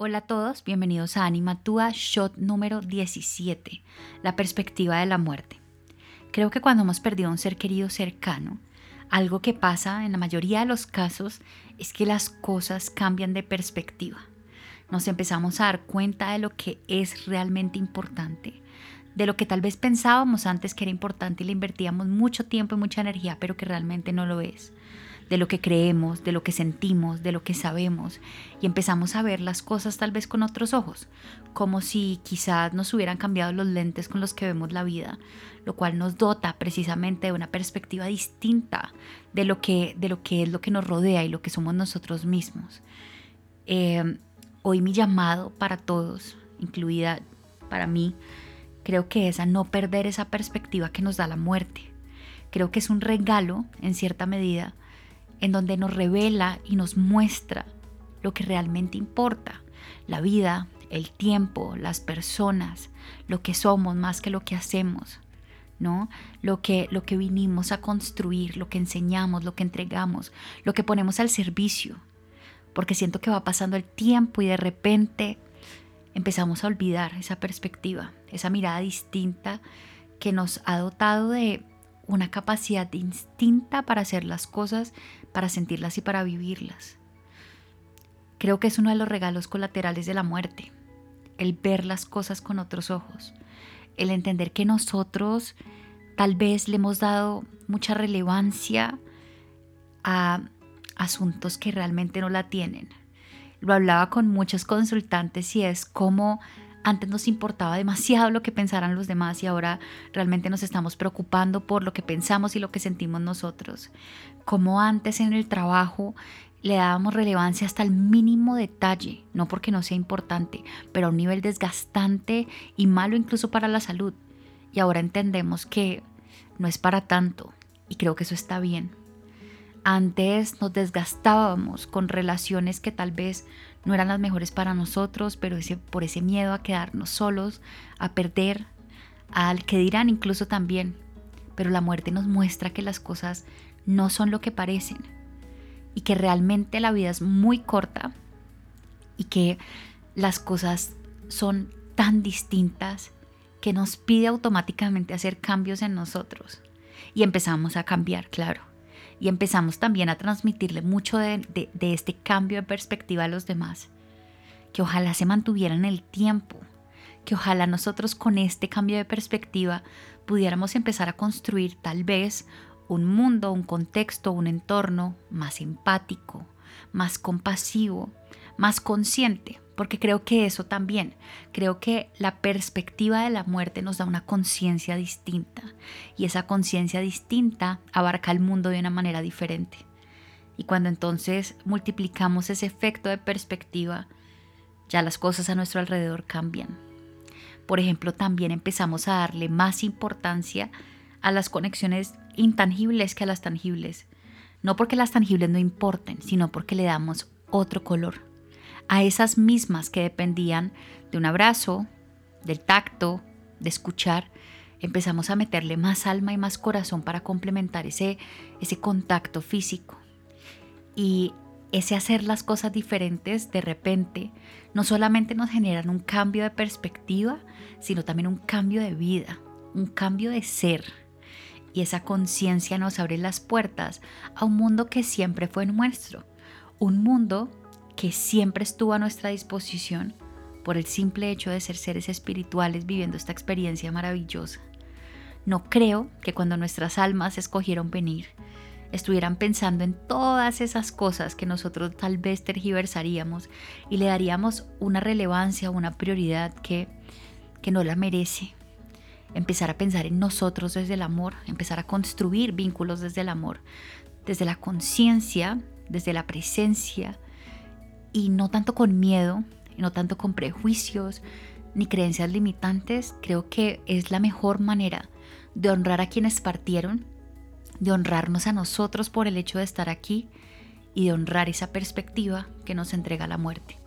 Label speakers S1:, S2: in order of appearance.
S1: Hola a todos, bienvenidos a Anima Tua Shot número 17, la perspectiva de la muerte. Creo que cuando hemos perdido a un ser querido cercano, algo que pasa en la mayoría de los casos es que las cosas cambian de perspectiva. Nos empezamos a dar cuenta de lo que es realmente importante, de lo que tal vez pensábamos antes que era importante y le invertíamos mucho tiempo y mucha energía, pero que realmente no lo es de lo que creemos, de lo que sentimos, de lo que sabemos, y empezamos a ver las cosas tal vez con otros ojos, como si quizás nos hubieran cambiado los lentes con los que vemos la vida, lo cual nos dota precisamente de una perspectiva distinta de lo que, de lo que es lo que nos rodea y lo que somos nosotros mismos. Eh, hoy mi llamado para todos, incluida para mí, creo que es a no perder esa perspectiva que nos da la muerte. Creo que es un regalo, en cierta medida, en donde nos revela y nos muestra lo que realmente importa, la vida, el tiempo, las personas, lo que somos más que lo que hacemos, ¿no? Lo que, lo que vinimos a construir, lo que enseñamos, lo que entregamos, lo que ponemos al servicio. Porque siento que va pasando el tiempo y de repente empezamos a olvidar esa perspectiva, esa mirada distinta que nos ha dotado de una capacidad distinta para hacer las cosas, para sentirlas y para vivirlas. Creo que es uno de los regalos colaterales de la muerte, el ver las cosas con otros ojos, el entender que nosotros tal vez le hemos dado mucha relevancia a asuntos que realmente no la tienen. Lo hablaba con muchos consultantes y es como antes nos importaba demasiado lo que pensaran los demás y ahora realmente nos estamos preocupando por lo que pensamos y lo que sentimos nosotros. Como antes en el trabajo le dábamos relevancia hasta el mínimo detalle, no porque no sea importante, pero a un nivel desgastante y malo incluso para la salud. Y ahora entendemos que no es para tanto y creo que eso está bien. Antes nos desgastábamos con relaciones que tal vez no eran las mejores para nosotros, pero por ese miedo a quedarnos solos, a perder, al que dirán incluso también. Pero la muerte nos muestra que las cosas no son lo que parecen y que realmente la vida es muy corta y que las cosas son tan distintas que nos pide automáticamente hacer cambios en nosotros. Y empezamos a cambiar, claro y empezamos también a transmitirle mucho de, este cambio de perspectiva a los demás. Que ojalá se mantuviera en el tiempo, que ojalá nosotros con este cambio de perspectiva pudiéramos empezar a construir tal vez un mundo, un contexto, un entorno más empático, más compasivo, más consciente, porque creo que eso también, creo que la perspectiva de la muerte nos da una conciencia distinta y esa conciencia distinta abarca el mundo de una manera diferente. Y cuando entonces multiplicamos ese efecto de perspectiva, ya las cosas a nuestro alrededor cambian. Por ejemplo, también empezamos a darle más importancia a las conexiones intangibles que a las tangibles. No porque las tangibles no importen, sino porque le damos otro color a esas mismas que dependían de un abrazo, del tacto, de escuchar, empezamos a meterle más alma y más corazón para complementar ese, ese contacto físico. Y ese hacer las cosas diferentes de repente no solamente nos generan un cambio de perspectiva, sino también un cambio de vida, un cambio de ser. Y esa conciencia nos abre las puertas a un mundo que siempre fue nuestro, un mundo que siempre estuvo a nuestra disposición por el simple hecho de ser seres espirituales viviendo esta experiencia maravillosa. No creo que cuando nuestras almas escogieron venir, estuvieran pensando en todas esas cosas que nosotros tal vez tergiversaríamos y le daríamos una relevancia, una prioridad que, que no la merece. Empezar a pensar en nosotros desde el amor, empezar a construir vínculos desde el amor, desde la conciencia, desde la presencia, y no tanto con miedo, no tanto con prejuicios ni creencias limitantes, creo que es la mejor manera de honrar a quienes partieron, de honrarnos a nosotros por el hecho de estar aquí y de honrar esa perspectiva que nos entrega la muerte.